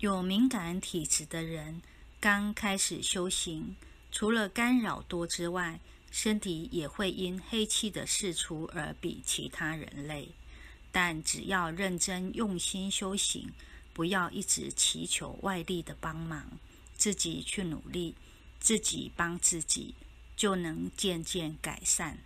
有敏感体质的人刚开始修行，除了干扰多之外，身体也会因黑气的释出而比其他人累。但只要认真用心修行，不要一直祈求外力的帮忙，自己去努力，自己帮自己，就能渐渐改善。